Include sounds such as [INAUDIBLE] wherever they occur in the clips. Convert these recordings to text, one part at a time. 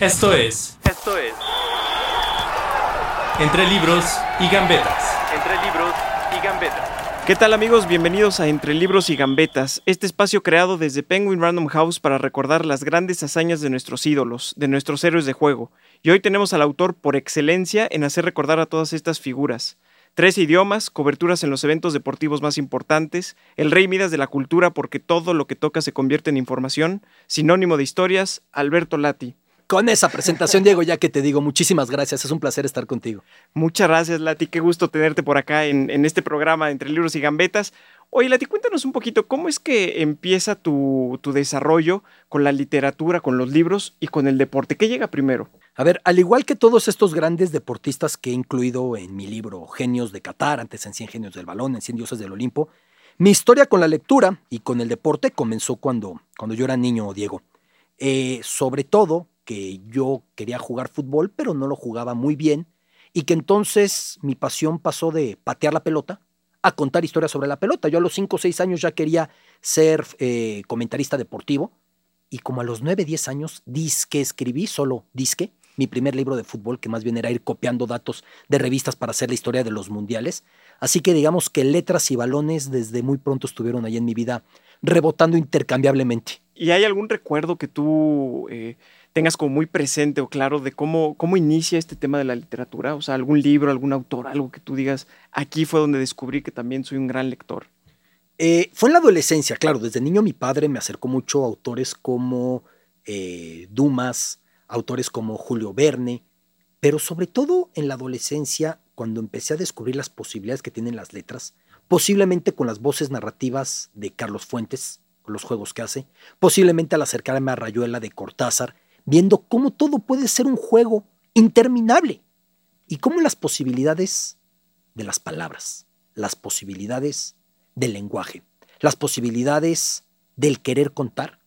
Esto es. Esto es. Entre libros y gambetas. Entre libros y gambetas. ¿Qué tal amigos? Bienvenidos a Entre Libros y Gambetas, este espacio creado desde Penguin Random House para recordar las grandes hazañas de nuestros ídolos, de nuestros héroes de juego. Y hoy tenemos al autor por excelencia en hacer recordar a todas estas figuras. Tres idiomas, coberturas en los eventos deportivos más importantes, el rey Midas de la cultura porque todo lo que toca se convierte en información, sinónimo de historias, Alberto Lati. Con esa presentación, Diego, ya que te digo, muchísimas gracias. Es un placer estar contigo. Muchas gracias, Lati. Qué gusto tenerte por acá en, en este programa Entre Libros y Gambetas. Oye, Lati, cuéntanos un poquito, ¿cómo es que empieza tu, tu desarrollo con la literatura, con los libros y con el deporte? ¿Qué llega primero? A ver, al igual que todos estos grandes deportistas que he incluido en mi libro Genios de Qatar, antes en 100 Genios del Balón, en 100 Dioses del Olimpo, mi historia con la lectura y con el deporte comenzó cuando, cuando yo era niño, Diego. Eh, sobre todo que yo quería jugar fútbol, pero no lo jugaba muy bien, y que entonces mi pasión pasó de patear la pelota a contar historias sobre la pelota. Yo a los 5 o 6 años ya quería ser eh, comentarista deportivo, y como a los 9, 10 años, disque escribí, solo disque, mi primer libro de fútbol, que más bien era ir copiando datos de revistas para hacer la historia de los mundiales. Así que digamos que letras y balones desde muy pronto estuvieron ahí en mi vida rebotando intercambiablemente. ¿Y hay algún recuerdo que tú eh, tengas como muy presente o claro de cómo, cómo inicia este tema de la literatura? O sea, algún libro, algún autor, algo que tú digas, aquí fue donde descubrí que también soy un gran lector. Eh, fue en la adolescencia, claro, desde niño mi padre me acercó mucho a autores como eh, Dumas, autores como Julio Verne, pero sobre todo en la adolescencia, cuando empecé a descubrir las posibilidades que tienen las letras, posiblemente con las voces narrativas de Carlos Fuentes, los juegos que hace, posiblemente al acercarme a Rayuela de Cortázar, viendo cómo todo puede ser un juego interminable y cómo las posibilidades de las palabras, las posibilidades del lenguaje, las posibilidades del querer contar.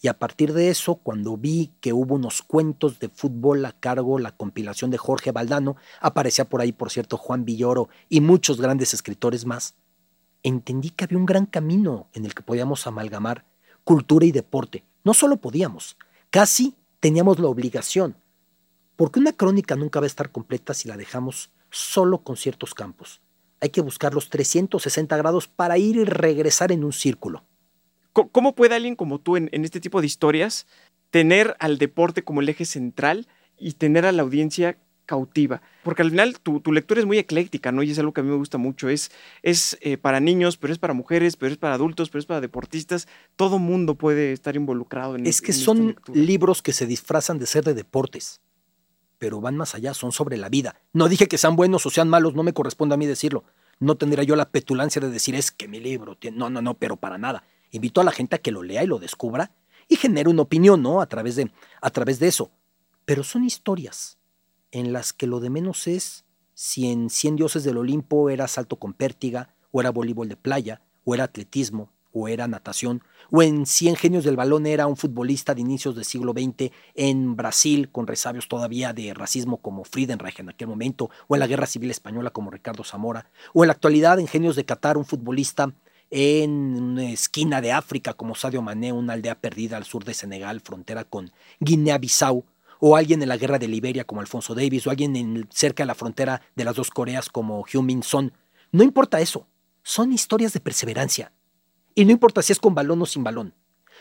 Y a partir de eso, cuando vi que hubo unos cuentos de fútbol a cargo, la compilación de Jorge Valdano, aparecía por ahí, por cierto, Juan Villoro y muchos grandes escritores más, entendí que había un gran camino en el que podíamos amalgamar cultura y deporte. No solo podíamos, casi teníamos la obligación, porque una crónica nunca va a estar completa si la dejamos solo con ciertos campos. Hay que buscar los 360 grados para ir y regresar en un círculo. ¿Cómo puede alguien como tú en, en, este tipo de historias tener al deporte como el eje central y tener a la audiencia cautiva? Porque al final tu, tu lectura es muy ecléctica, ¿no? Y es algo que a mí me gusta mucho. Es, es eh, para niños, pero es para mujeres, pero es para adultos, pero es para deportistas. Todo mundo puede estar involucrado en Es que en son libros que se disfrazan de ser de deportes, pero van más allá, son sobre la vida. No dije que sean buenos o sean malos, no me corresponde a mí decirlo. No tendría yo la petulancia de decir es que mi libro tiene... No, no, no, pero para nada. Invito a la gente a que lo lea y lo descubra y genere una opinión, ¿no? A través de, a través de eso. Pero son historias en las que lo de menos es si en 100 dioses del Olimpo era salto con pértiga, o era voleibol de playa, o era atletismo, o era natación, o en 100 genios del balón era un futbolista de inicios del siglo XX en Brasil, con resabios todavía de racismo como Friedenreich en aquel momento, o en la Guerra Civil Española como Ricardo Zamora, o en la actualidad en genios de Qatar un futbolista en una esquina de África como Sadio Mané, una aldea perdida al sur de Senegal, frontera con Guinea-Bissau, o alguien en la guerra de Liberia como Alfonso Davis, o alguien en, cerca de la frontera de las dos Coreas como Hyun Min Son. No importa eso, son historias de perseverancia. Y no importa si es con balón o sin balón,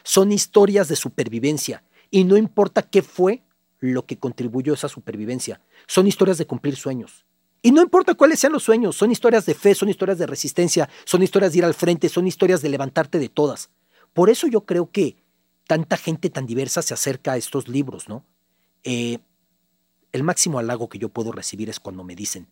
son historias de supervivencia. Y no importa qué fue lo que contribuyó a esa supervivencia, son historias de cumplir sueños. Y no importa cuáles sean los sueños, son historias de fe, son historias de resistencia, son historias de ir al frente, son historias de levantarte de todas. Por eso yo creo que tanta gente tan diversa se acerca a estos libros, ¿no? Eh, el máximo halago que yo puedo recibir es cuando me dicen,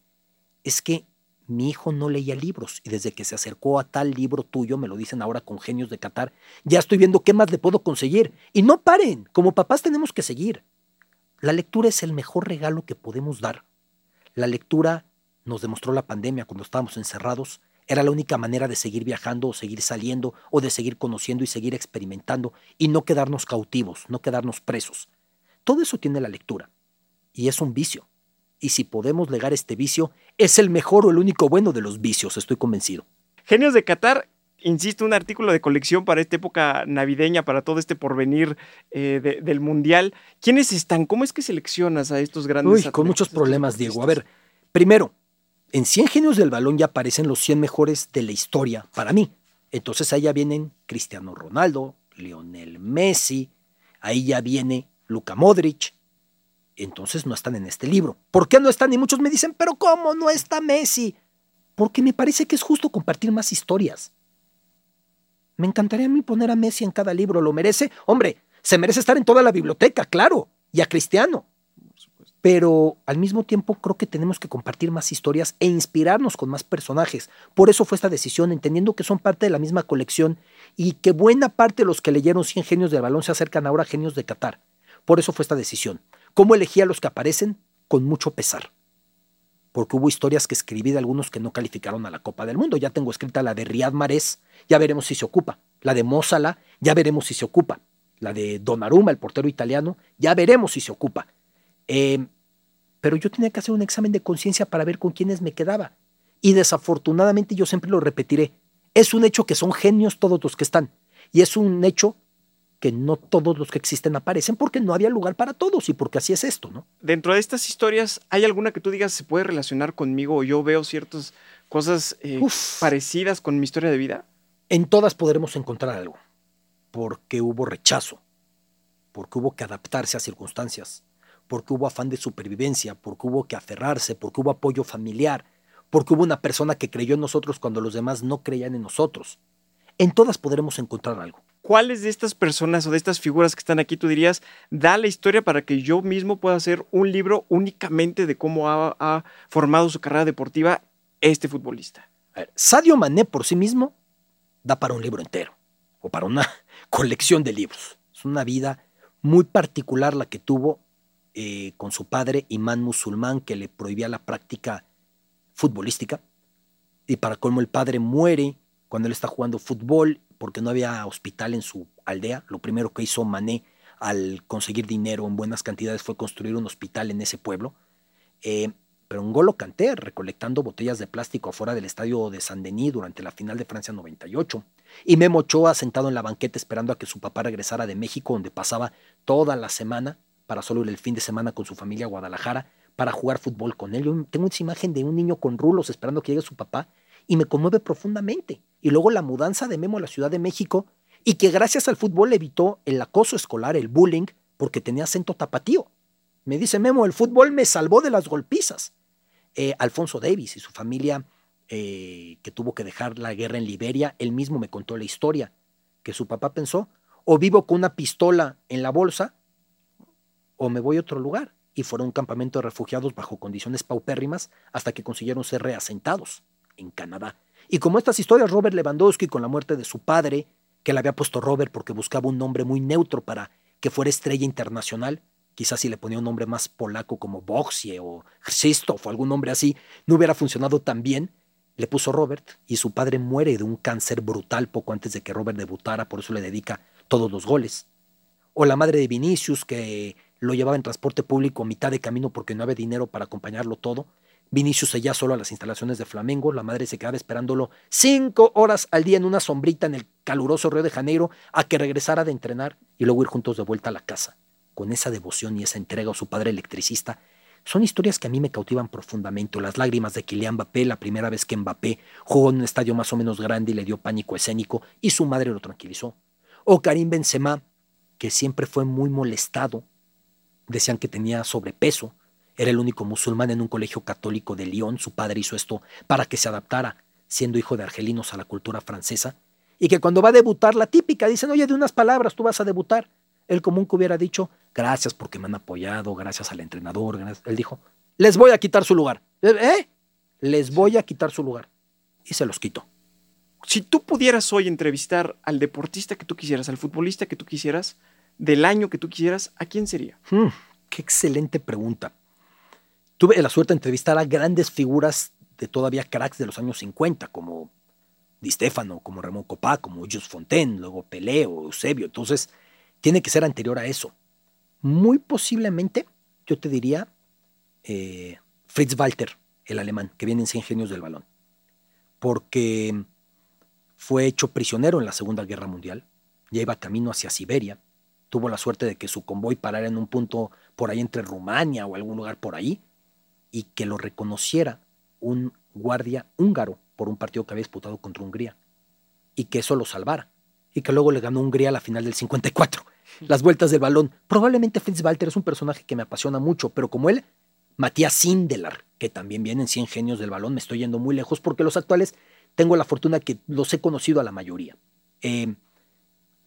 es que mi hijo no leía libros y desde que se acercó a tal libro tuyo, me lo dicen ahora con genios de Qatar, ya estoy viendo qué más le puedo conseguir. Y no paren, como papás tenemos que seguir. La lectura es el mejor regalo que podemos dar. La lectura nos demostró la pandemia cuando estábamos encerrados. Era la única manera de seguir viajando o seguir saliendo o de seguir conociendo y seguir experimentando y no quedarnos cautivos, no quedarnos presos. Todo eso tiene la lectura y es un vicio. Y si podemos legar este vicio, es el mejor o el único bueno de los vicios, estoy convencido. Genios de Qatar, insisto, un artículo de colección para esta época navideña, para todo este porvenir eh, de- del Mundial. ¿Quiénes están? ¿Cómo es que seleccionas a estos grandes Uy, atletas, con muchos problemas, Diego. A ver, primero, en 100 genios del balón ya aparecen los 100 mejores de la historia para mí. Entonces ahí ya vienen Cristiano Ronaldo, Lionel Messi, ahí ya viene Luka Modric. Entonces no están en este libro. ¿Por qué no están? Y muchos me dicen, pero ¿cómo no está Messi? Porque me parece que es justo compartir más historias. Me encantaría a mí poner a Messi en cada libro. ¿Lo merece? Hombre, se merece estar en toda la biblioteca, claro. Y a Cristiano pero al mismo tiempo creo que tenemos que compartir más historias e inspirarnos con más personajes. Por eso fue esta decisión, entendiendo que son parte de la misma colección y que buena parte de los que leyeron 100 genios del balón se acercan ahora a genios de Qatar. Por eso fue esta decisión. ¿Cómo elegí a los que aparecen? Con mucho pesar. Porque hubo historias que escribí de algunos que no calificaron a la Copa del Mundo. Ya tengo escrita la de Riyad Mahrez, ya veremos si se ocupa. La de Mozala, ya veremos si se ocupa. La de Donnarumma, el portero italiano, ya veremos si se ocupa. Eh, pero yo tenía que hacer un examen de conciencia para ver con quiénes me quedaba. Y desafortunadamente yo siempre lo repetiré. Es un hecho que son genios todos los que están. Y es un hecho que no todos los que existen aparecen porque no había lugar para todos y porque así es esto, ¿no? Dentro de estas historias, ¿hay alguna que tú digas se puede relacionar conmigo o yo veo ciertas cosas eh, parecidas con mi historia de vida? En todas podremos encontrar algo. Porque hubo rechazo, porque hubo que adaptarse a circunstancias, porque hubo afán de supervivencia, porque hubo que aferrarse, porque hubo apoyo familiar, porque hubo una persona que creyó en nosotros cuando los demás no creían en nosotros. En todas podremos encontrar algo. ¿Cuáles de estas personas o de estas figuras que están aquí tú dirías da la historia para que yo mismo pueda hacer un libro únicamente de cómo ha, formado su carrera deportiva este futbolista? A ver, Sadio Mané por sí mismo da para un libro entero o para una [LAUGHS] colección de libros. Es una vida muy particular la que tuvo eh, con su padre, imán musulmán, que le prohibía la práctica futbolística. Y para colmo el padre muere cuando él está jugando fútbol porque no había hospital en su aldea. Lo primero que hizo Mané al conseguir dinero en buenas cantidades fue construir un hospital en ese pueblo. Eh, pero un golo canté recolectando botellas de plástico afuera del estadio de Saint-Denis durante la final de Francia 98. Y Memo Ochoa sentado en la banqueta esperando a que su papá regresara de México, donde pasaba toda la semana para solo ir el fin de semana con su familia a Guadalajara para jugar fútbol con él. Yo tengo esa imagen de un niño con rulos esperando que llegue su papá y me conmueve profundamente. Y luego la mudanza de Memo a la Ciudad de México y que gracias al fútbol evitó el acoso escolar, el bullying, porque tenía acento tapatío. Me dice Memo, el fútbol me salvó de las golpizas. Eh, Alfonso Davis y su familia eh, que tuvo que dejar la guerra en Liberia, él mismo me contó la historia, que su papá pensó, o vivo con una pistola en la bolsa, o me voy a otro lugar. Y fueron a un campamento de refugiados bajo condiciones paupérrimas hasta que consiguieron ser reasentados en Canadá. Y como estas historias, Robert Lewandowski con la muerte de su padre, que le había puesto Robert porque buscaba un nombre muy neutro para que fuera estrella internacional, quizás si le ponía un nombre más polaco como Boxie o Krzysztof o algún nombre así, no hubiera funcionado tan bien. Le puso Robert y su padre muere de un cáncer brutal poco antes de que Robert debutara, por eso le dedica todos los goles. O la madre de Vinicius que lo llevaba en transporte público a mitad de camino porque no había dinero para acompañarlo todo. Vinicius se solo a las instalaciones de Flamengo, la madre se quedaba esperándolo cinco horas al día en una sombrita en el caluroso Río de Janeiro a que regresara de entrenar y luego ir juntos de vuelta a la casa con esa devoción y esa entrega a su padre electricista, son historias que a mí me cautivan profundamente. Las lágrimas de Kylian Mbappé la primera vez que Mbappé jugó en un estadio más o menos grande y le dio pánico escénico y su madre lo tranquilizó. O Karim Benzema, que siempre fue muy molestado. Decían que tenía sobrepeso. Era el único musulmán en un colegio católico de Lyon. Su padre hizo esto para que se adaptara, siendo hijo de argelinos, a la cultura francesa. Y que cuando va a debutar, la típica, dicen, oye, de unas palabras, tú vas a debutar. El común que hubiera dicho, gracias porque me han apoyado, gracias al entrenador. Gracias. Él dijo, les voy a quitar su lugar. ¿Eh? Les voy a quitar su lugar. Y se los quito. Si tú pudieras hoy entrevistar al deportista que tú quisieras, al futbolista que tú quisieras, del año que tú quisieras, ¿a quién sería? Hmm, qué excelente pregunta. Tuve la suerte de entrevistar a grandes figuras de todavía cracks de los años 50, como Di Stefano, como Ramón Copá, como Jules Fontaine, luego Pelé o Eusebio. Entonces, tiene que ser anterior a eso. Muy posiblemente, yo te diría, eh, Fritz Walter, el alemán, que viene en 100 genios del balón. Porque fue hecho prisionero en la Segunda Guerra Mundial, ya iba camino hacia Siberia, tuvo la suerte de que su convoy parara en un punto por ahí entre Rumania o algún lugar por ahí, y que lo reconociera un guardia húngaro por un partido que había disputado contra Hungría, y que eso lo salvara, y que luego le ganó Hungría a la final del 54. [LAUGHS] Las vueltas del balón. Probablemente Fritz Walter es un personaje que me apasiona mucho, pero como él, Matías Sindelar, que también viene en 100 genios del balón, me estoy yendo muy lejos porque los actuales tengo la fortuna que los he conocido a la mayoría. Eh,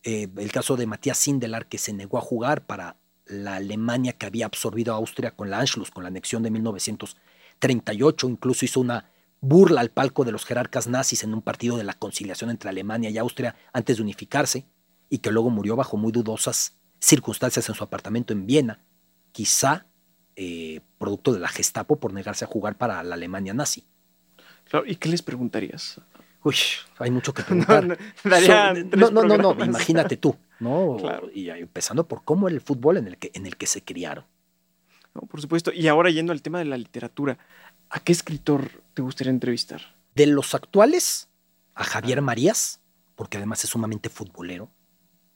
eh, el caso de Matías Sindelar, que se negó a jugar para la Alemania que había absorbido a Austria con la Anschluss, con la anexión de 1938, incluso hizo una burla al palco de los jerarcas nazis en un partido de la conciliación entre Alemania y Austria antes de unificarse, y que luego murió bajo muy dudosas circunstancias en su apartamento en Viena, quizá eh, producto de la Gestapo por negarse a jugar para la Alemania nazi. Claro, ¿y qué les preguntarías? Uy, hay mucho que [LAUGHS] preguntar. No, no, So- no, no, imagínate tú, ¿no? Claro. Y empezando por cómo era el fútbol en el que, en el que se criaron. No, por supuesto. Y ahora yendo al tema de la literatura, ¿a qué escritor te gustaría entrevistar? De los actuales, a Javier Marías, porque además es sumamente futbolero,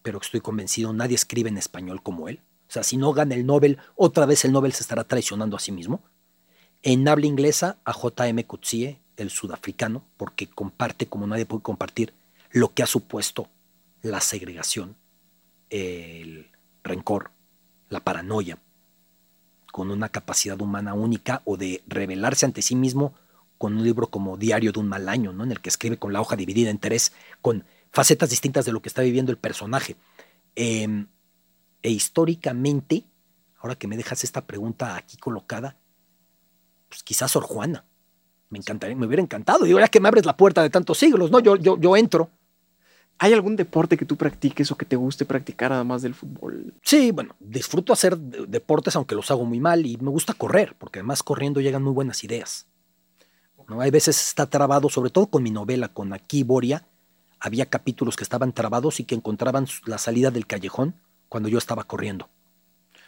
pero estoy convencido, nadie escribe en español como él. O sea, si no gana el Nobel, otra vez el Nobel se estará traicionando a sí mismo. En habla inglesa, a J.M. Coetzee, el sudafricano, porque comparte como nadie puede compartir lo que ha supuesto la segregación, el rencor, la paranoia, con una capacidad humana única o de revelarse ante sí mismo con un libro como Diario de un mal año, ¿no? en el que escribe con la hoja dividida en tres, con facetas distintas de lo que está viviendo el personaje. Eh, e históricamente, ahora que me dejas esta pregunta aquí colocada, pues quizás Sor Juana. Me encantaría, me hubiera encantado. Digo, ya que me abres la puerta de tantos siglos, ¿no? Yo, yo, yo entro. ¿Hay algún deporte que tú practiques o que te guste practicar además del fútbol? Sí, bueno, disfruto hacer de- deportes, aunque los hago muy mal, y me gusta correr, porque además corriendo llegan muy buenas ideas. ¿no? Hay veces está trabado, sobre todo con mi novela, con Aquí Boria, había capítulos que estaban trabados y que encontraban la salida del callejón cuando yo estaba corriendo.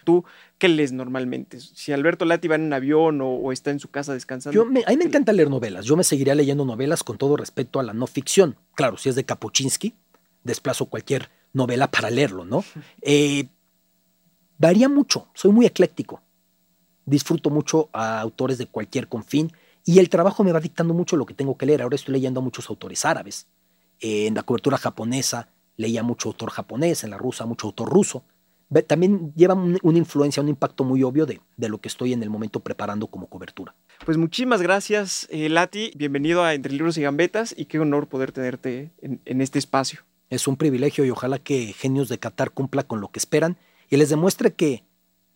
¿Tú qué lees normalmente? Si Alberto Lati va en un avión o, o está en su casa descansando. Yo me- a mí me ¿qué- encanta leer novelas. Yo me seguiría leyendo novelas con todo respeto a la no ficción. Claro, si es de Kapuczynski, desplazo cualquier novela para leerlo, ¿no? Eh, varía mucho. Soy muy ecléctico. Disfruto mucho a autores de cualquier confín y el trabajo me va dictando mucho lo que tengo que leer. Ahora estoy leyendo a muchos autores árabes. Eh, en la cobertura japonesa leía mucho autor japonés, en la rusa mucho autor ruso. También lleva un- una influencia, un impacto muy obvio de, de lo que estoy en el momento preparando como cobertura. Pues muchísimas gracias, eh, Lati. Bienvenido a Entre Libros y Gambetas y qué honor poder tenerte en, en este espacio. Es un privilegio y ojalá que Genios de Qatar cumpla con lo que esperan y les demuestre que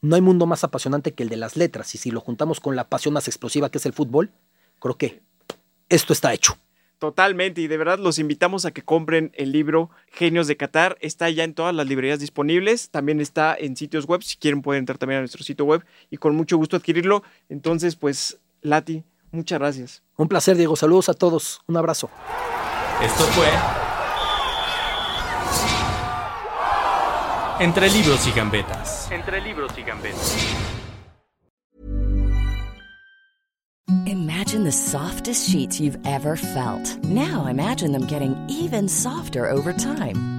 no hay mundo más apasionante que el de las letras. Y si lo juntamos con la pasión más explosiva que es el fútbol, creo que esto está hecho. Totalmente, y de verdad los invitamos a que compren el libro Genios de Qatar. Está ya en todas las librerías disponibles. También está en sitios web. Si quieren, pueden entrar también a nuestro sitio web y con mucho gusto adquirirlo. Entonces, pues, Lati, muchas gracias. Un placer, Diego. Saludos a todos. Un abrazo. Esto fue Entre libros y gambetas. Entre libros y gambetas. Imagine the softest sheets you've ever felt. Now imagine them getting even softer over time.